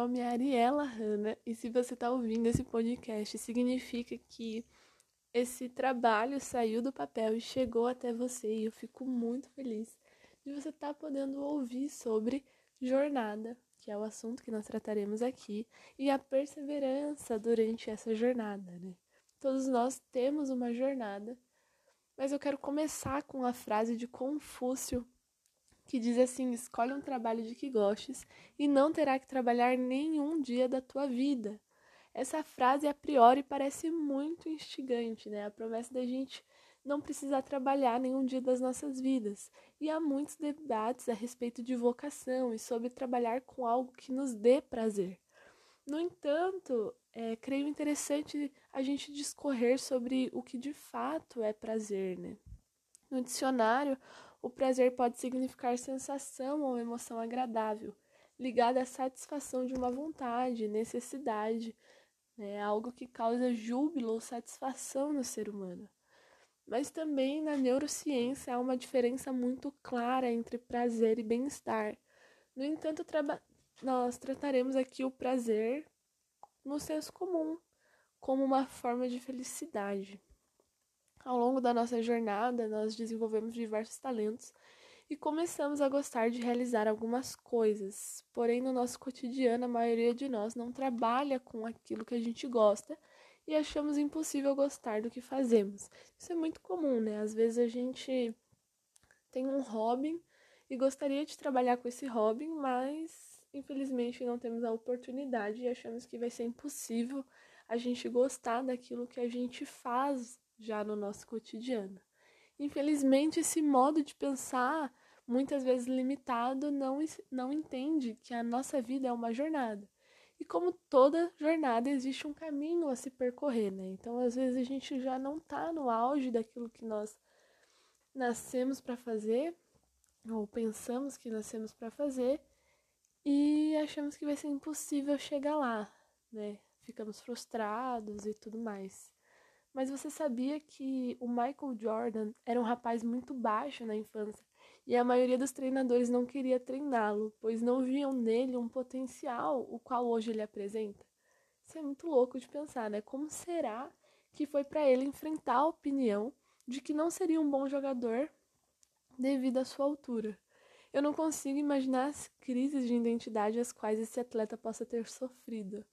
nome é Ariela Hanna e se você está ouvindo esse podcast, significa que esse trabalho saiu do papel e chegou até você e eu fico muito feliz de você estar tá podendo ouvir sobre jornada, que é o assunto que nós trataremos aqui, e a perseverança durante essa jornada, né? Todos nós temos uma jornada, mas eu quero começar com a frase de Confúcio que diz assim: escolhe um trabalho de que gostes e não terá que trabalhar nenhum dia da tua vida. Essa frase a priori parece muito instigante, né? A promessa da gente não precisar trabalhar nenhum dia das nossas vidas. E há muitos debates a respeito de vocação e sobre trabalhar com algo que nos dê prazer. No entanto, é, creio interessante a gente discorrer sobre o que de fato é prazer, né? No dicionário, o prazer pode significar sensação ou emoção agradável, ligada à satisfação de uma vontade, necessidade, né? algo que causa júbilo ou satisfação no ser humano. Mas também na neurociência há uma diferença muito clara entre prazer e bem-estar. No entanto, nós trataremos aqui o prazer no senso comum, como uma forma de felicidade. Ao longo da nossa jornada, nós desenvolvemos diversos talentos e começamos a gostar de realizar algumas coisas. Porém, no nosso cotidiano, a maioria de nós não trabalha com aquilo que a gente gosta e achamos impossível gostar do que fazemos. Isso é muito comum, né? Às vezes a gente tem um hobby e gostaria de trabalhar com esse hobby, mas infelizmente não temos a oportunidade e achamos que vai ser impossível a gente gostar daquilo que a gente faz já no nosso cotidiano. Infelizmente, esse modo de pensar, muitas vezes limitado, não, não entende que a nossa vida é uma jornada. E como toda jornada, existe um caminho a se percorrer, né? Então, às vezes, a gente já não está no auge daquilo que nós nascemos para fazer, ou pensamos que nascemos para fazer, e achamos que vai ser impossível chegar lá, né? Ficamos frustrados e tudo mais. Mas você sabia que o Michael Jordan era um rapaz muito baixo na infância e a maioria dos treinadores não queria treiná-lo, pois não viam nele um potencial o qual hoje ele apresenta? Isso é muito louco de pensar, né? Como será que foi para ele enfrentar a opinião de que não seria um bom jogador devido à sua altura? Eu não consigo imaginar as crises de identidade às quais esse atleta possa ter sofrido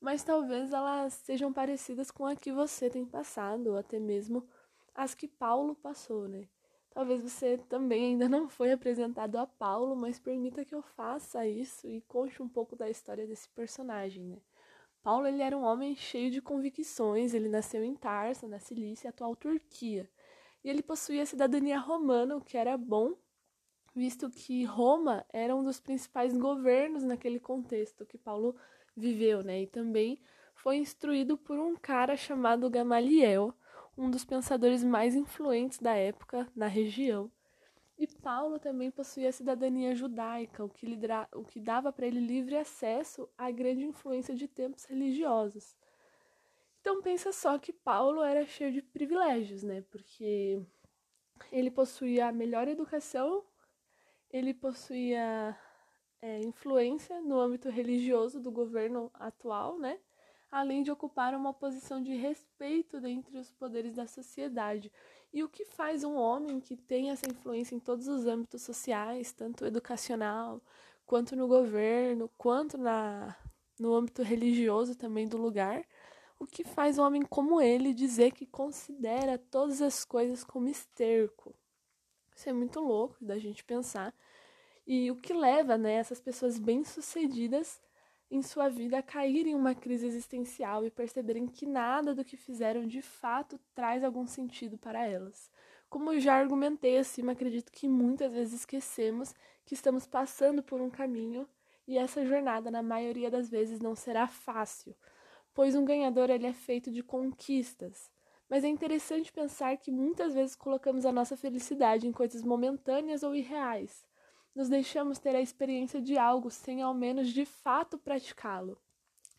mas talvez elas sejam parecidas com a que você tem passado, ou até mesmo as que Paulo passou, né? Talvez você também ainda não foi apresentado a Paulo, mas permita que eu faça isso e conte um pouco da história desse personagem, né? Paulo ele era um homem cheio de convicções, ele nasceu em Tarso, na Cilícia, atual Turquia. E ele possuía cidadania romana, o que era bom, visto que Roma era um dos principais governos naquele contexto que Paulo viveu, né? E também foi instruído por um cara chamado Gamaliel, um dos pensadores mais influentes da época na região. E Paulo também possuía cidadania judaica, o que, lidera, o que dava para ele livre acesso à grande influência de tempos religiosos. Então pensa só que Paulo era cheio de privilégios, né? Porque ele possuía a melhor educação, ele possuía é, influência no âmbito religioso do governo atual, né? além de ocupar uma posição de respeito dentre os poderes da sociedade. E o que faz um homem que tem essa influência em todos os âmbitos sociais, tanto educacional, quanto no governo, quanto na, no âmbito religioso também do lugar, o que faz um homem como ele dizer que considera todas as coisas como esterco? Isso é muito louco da gente pensar. E o que leva né, essas pessoas bem-sucedidas em sua vida a caírem em uma crise existencial e perceberem que nada do que fizeram de fato traz algum sentido para elas. Como eu já argumentei acima, acredito que muitas vezes esquecemos que estamos passando por um caminho e essa jornada, na maioria das vezes, não será fácil, pois um ganhador ele é feito de conquistas. Mas é interessante pensar que muitas vezes colocamos a nossa felicidade em coisas momentâneas ou irreais nos deixamos ter a experiência de algo sem ao menos de fato praticá-lo.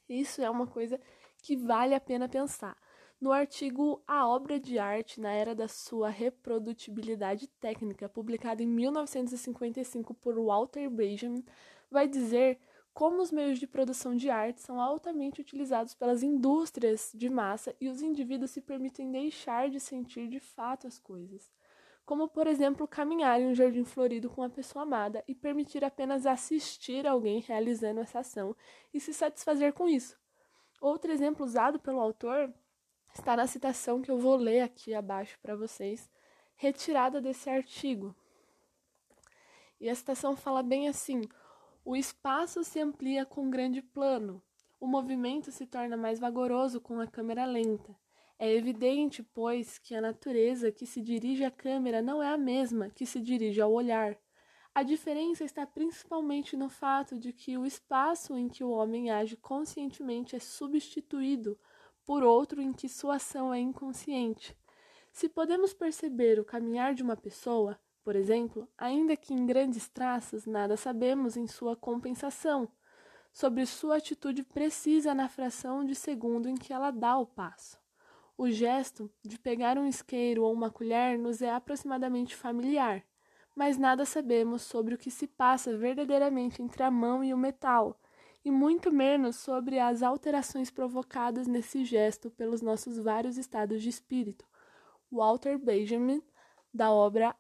Isso é uma coisa que vale a pena pensar. No artigo A Obra de Arte na Era da Sua Reprodutibilidade Técnica, publicado em 1955 por Walter Benjamin, vai dizer como os meios de produção de arte são altamente utilizados pelas indústrias de massa e os indivíduos se permitem deixar de sentir de fato as coisas. Como, por exemplo, caminhar em um jardim florido com a pessoa amada e permitir apenas assistir alguém realizando essa ação e se satisfazer com isso. Outro exemplo usado pelo autor está na citação que eu vou ler aqui abaixo para vocês, retirada desse artigo. E a citação fala bem assim: o espaço se amplia com grande plano, o movimento se torna mais vagaroso com a câmera lenta. É evidente, pois, que a natureza que se dirige à câmera não é a mesma que se dirige ao olhar. A diferença está principalmente no fato de que o espaço em que o homem age conscientemente é substituído por outro em que sua ação é inconsciente. Se podemos perceber o caminhar de uma pessoa, por exemplo, ainda que em grandes traços, nada sabemos em sua compensação, sobre sua atitude precisa na fração de segundo em que ela dá o passo. O gesto de pegar um isqueiro ou uma colher nos é aproximadamente familiar, mas nada sabemos sobre o que se passa verdadeiramente entre a mão e o metal, e muito menos sobre as alterações provocadas nesse gesto pelos nossos vários estados de espírito. Walter Benjamin, da obra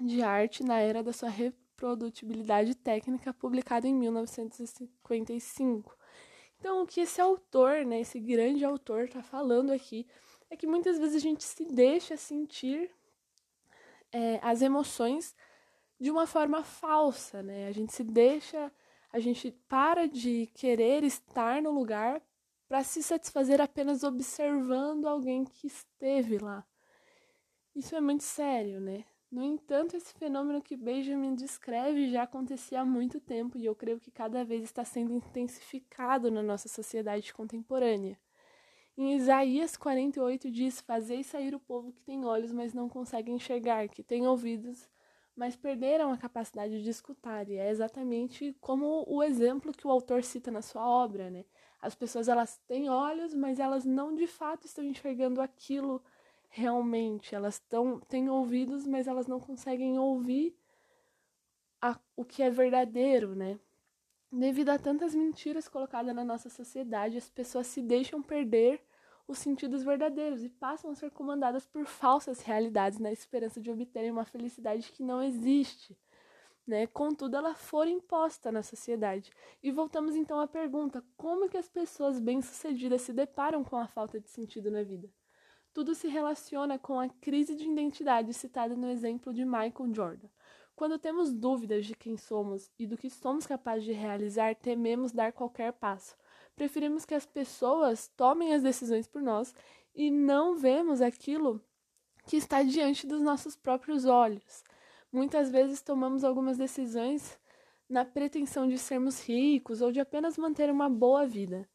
de arte na era da sua reprodutibilidade técnica, publicado em 1955. Então, o que esse autor, né, esse grande autor, está falando aqui é que muitas vezes a gente se deixa sentir é, as emoções de uma forma falsa, né? A gente se deixa, a gente para de querer estar no lugar para se satisfazer apenas observando alguém que esteve lá. Isso é muito sério, né? No entanto, esse fenômeno que Benjamin descreve já acontecia há muito tempo e eu creio que cada vez está sendo intensificado na nossa sociedade contemporânea. Em Isaías 48 diz: Fazei sair o povo que tem olhos, mas não consegue enxergar, que tem ouvidos, mas perderam a capacidade de escutar. E é exatamente como o exemplo que o autor cita na sua obra, né? As pessoas elas têm olhos, mas elas não de fato estão enxergando aquilo realmente. Elas tão, têm ouvidos, mas elas não conseguem ouvir a, o que é verdadeiro, né? Devido a tantas mentiras colocadas na nossa sociedade, as pessoas se deixam perder os sentidos verdadeiros e passam a ser comandadas por falsas realidades na esperança de obterem uma felicidade que não existe. Né? Contudo, ela for imposta na sociedade. E voltamos então à pergunta: como que as pessoas bem-sucedidas se deparam com a falta de sentido na vida? Tudo se relaciona com a crise de identidade citada no exemplo de Michael Jordan. Quando temos dúvidas de quem somos e do que somos capazes de realizar, tememos dar qualquer passo. Preferimos que as pessoas tomem as decisões por nós e não vemos aquilo que está diante dos nossos próprios olhos. Muitas vezes tomamos algumas decisões na pretensão de sermos ricos ou de apenas manter uma boa vida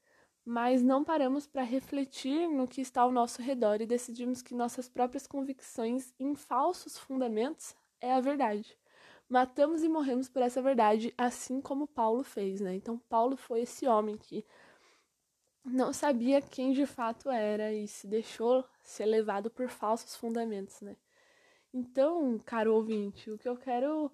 mas não paramos para refletir no que está ao nosso redor e decidimos que nossas próprias convicções em falsos fundamentos é a verdade. Matamos e morremos por essa verdade, assim como Paulo fez, né? Então Paulo foi esse homem que não sabia quem de fato era e se deixou ser levado por falsos fundamentos, né? Então, caro ouvinte, o que eu quero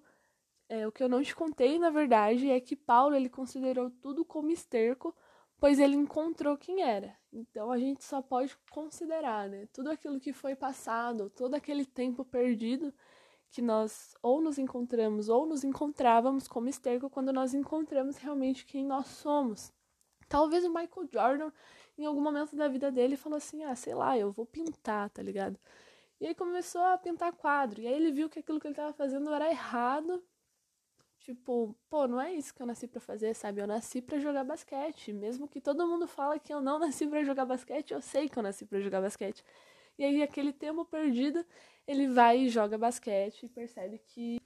é, o que eu não te contei, na verdade, é que Paulo ele considerou tudo como esterco pois ele encontrou quem era. Então a gente só pode considerar, né, tudo aquilo que foi passado, todo aquele tempo perdido que nós ou nos encontramos ou nos encontrávamos como esterco quando nós encontramos realmente quem nós somos. Talvez o Michael Jordan, em algum momento da vida dele, falou assim: ah, sei lá, eu vou pintar, tá ligado? E aí começou a pintar quadro. E aí ele viu que aquilo que ele estava fazendo era errado Tipo, pô, não é isso que eu nasci para fazer, sabe? Eu nasci para jogar basquete. Mesmo que todo mundo fala que eu não nasci para jogar basquete, eu sei que eu nasci para jogar basquete. E aí, aquele tempo perdido, ele vai e joga basquete e percebe que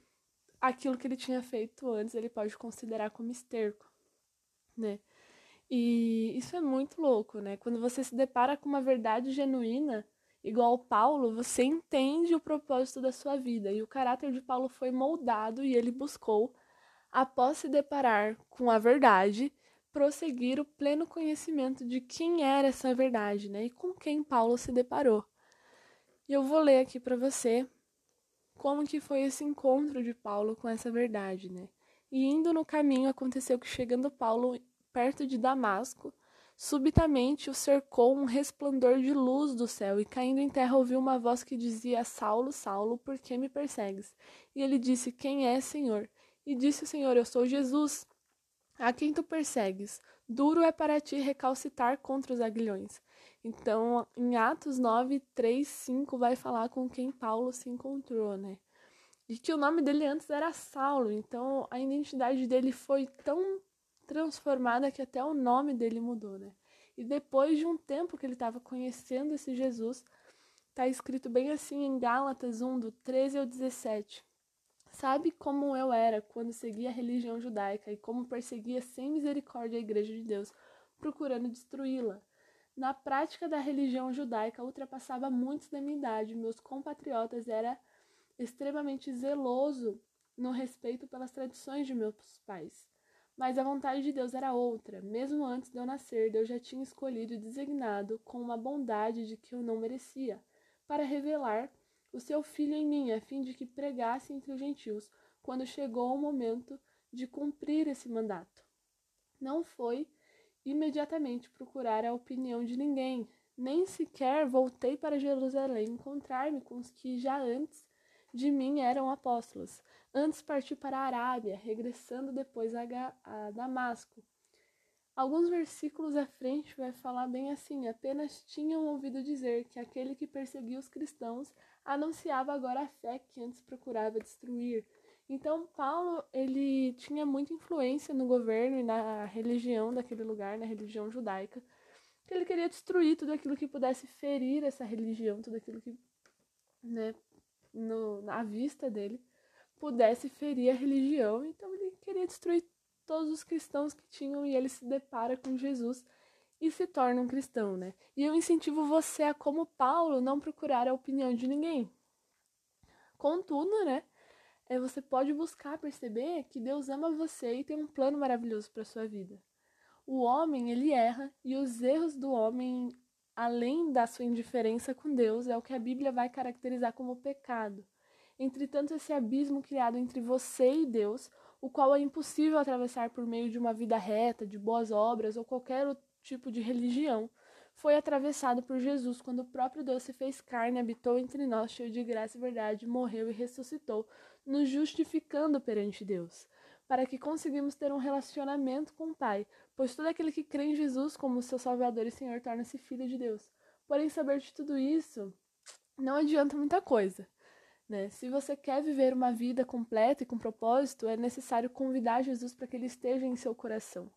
aquilo que ele tinha feito antes ele pode considerar como esterco, né? E isso é muito louco, né? Quando você se depara com uma verdade genuína, igual Paulo, você entende o propósito da sua vida. E o caráter de Paulo foi moldado e ele buscou após se deparar com a verdade, prosseguir o pleno conhecimento de quem era essa verdade, né? E com quem Paulo se deparou. E eu vou ler aqui para você como que foi esse encontro de Paulo com essa verdade, né? E indo no caminho, aconteceu que, chegando Paulo perto de Damasco, subitamente o cercou um resplendor de luz do céu, e caindo em terra ouviu uma voz que dizia: Saulo, Saulo, por que me persegues? E ele disse: Quem é, Senhor? E disse o Senhor: Eu sou Jesus, a quem tu persegues. Duro é para ti recalcitar contra os aguilhões. Então, em Atos 9, 3, 5, vai falar com quem Paulo se encontrou, né? E que o nome dele antes era Saulo, então a identidade dele foi tão transformada que até o nome dele mudou, né? E depois de um tempo que ele estava conhecendo esse Jesus, está escrito bem assim em Gálatas 1, do 13 ao 17. Sabe como eu era quando seguia a religião judaica e como perseguia sem misericórdia a igreja de Deus, procurando destruí-la. Na prática da religião judaica, ultrapassava muitos da minha idade. Meus compatriotas era extremamente zeloso no respeito pelas tradições de meus pais. Mas a vontade de Deus era outra. Mesmo antes de eu nascer, Deus já tinha escolhido e designado com uma bondade de que eu não merecia, para revelar o seu filho em mim, a fim de que pregasse entre os gentios, quando chegou o momento de cumprir esse mandato. Não foi imediatamente procurar a opinião de ninguém, nem sequer voltei para Jerusalém encontrar-me com os que já antes de mim eram apóstolos. Antes parti para a Arábia, regressando depois a, a Damasco. Alguns versículos à frente vai falar bem assim: apenas tinham ouvido dizer que aquele que perseguia os cristãos anunciava agora a fé que antes procurava destruir. Então Paulo ele tinha muita influência no governo e na religião daquele lugar, na religião judaica, que ele queria destruir tudo aquilo que pudesse ferir essa religião, tudo aquilo que, né, no, na vista dele pudesse ferir a religião. Então ele queria destruir todos os cristãos que tinham e ele se depara com Jesus e se torna um cristão, né? E eu incentivo você a, como Paulo, não procurar a opinião de ninguém. Contudo, né? É, você pode buscar perceber que Deus ama você e tem um plano maravilhoso para sua vida. O homem, ele erra e os erros do homem, além da sua indiferença com Deus, é o que a Bíblia vai caracterizar como pecado. Entretanto, esse abismo criado entre você e Deus, o qual é impossível atravessar por meio de uma vida reta, de boas obras ou qualquer outro tipo de religião, foi atravessado por Jesus quando o próprio Deus se fez carne, habitou entre nós, cheio de graça e verdade, morreu e ressuscitou, nos justificando perante Deus, para que conseguimos ter um relacionamento com o Pai, pois todo aquele que crê em Jesus como seu Salvador e Senhor torna-se filho de Deus. Porém, saber de tudo isso não adianta muita coisa. Né? Se você quer viver uma vida completa e com propósito, é necessário convidar Jesus para que ele esteja em seu coração.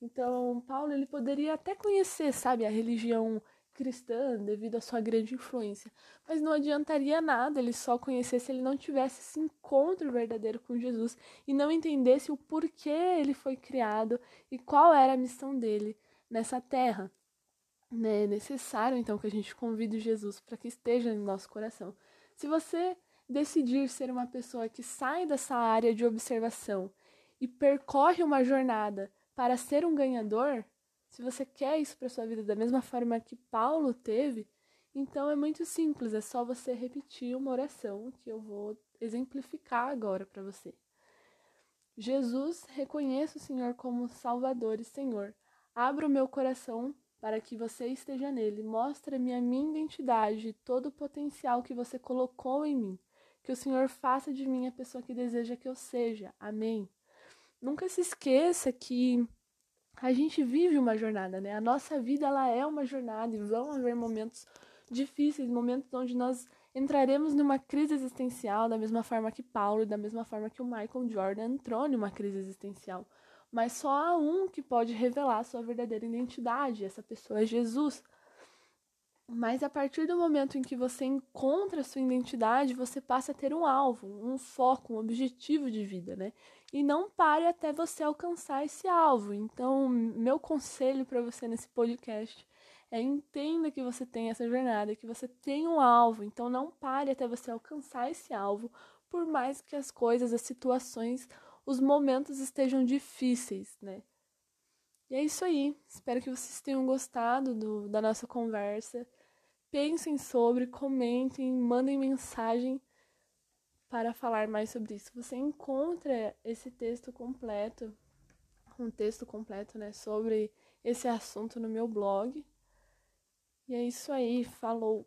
Então, Paulo ele poderia até conhecer, sabe, a religião cristã devido à sua grande influência, mas não adiantaria nada ele só conhecer se ele não tivesse esse encontro verdadeiro com Jesus e não entendesse o porquê ele foi criado e qual era a missão dele nessa terra. Né? É necessário então que a gente convide Jesus para que esteja em nosso coração. Se você decidir ser uma pessoa que sai dessa área de observação e percorre uma jornada para ser um ganhador, se você quer isso para sua vida da mesma forma que Paulo teve, então é muito simples, é só você repetir uma oração que eu vou exemplificar agora para você. Jesus, reconheço o Senhor como Salvador e Senhor. Abra o meu coração para que você esteja nele. Mostre-me a minha identidade e todo o potencial que você colocou em mim. Que o Senhor faça de mim a pessoa que deseja que eu seja. Amém. Nunca se esqueça que a gente vive uma jornada, né? A nossa vida ela é uma jornada e vão haver momentos difíceis, momentos onde nós entraremos numa crise existencial, da mesma forma que Paulo e da mesma forma que o Michael Jordan entrou numa crise existencial. Mas só há um que pode revelar sua verdadeira identidade, essa pessoa é Jesus. Mas a partir do momento em que você encontra a sua identidade, você passa a ter um alvo, um foco, um objetivo de vida, né? E não pare até você alcançar esse alvo. Então, meu conselho para você nesse podcast é entenda que você tem essa jornada, que você tem um alvo. Então, não pare até você alcançar esse alvo, por mais que as coisas, as situações, os momentos estejam difíceis, né? E é isso aí. Espero que vocês tenham gostado do, da nossa conversa. Pensem sobre, comentem, mandem mensagem para falar mais sobre isso. Você encontra esse texto completo, um texto completo, né, sobre esse assunto no meu blog. E é isso aí, falou!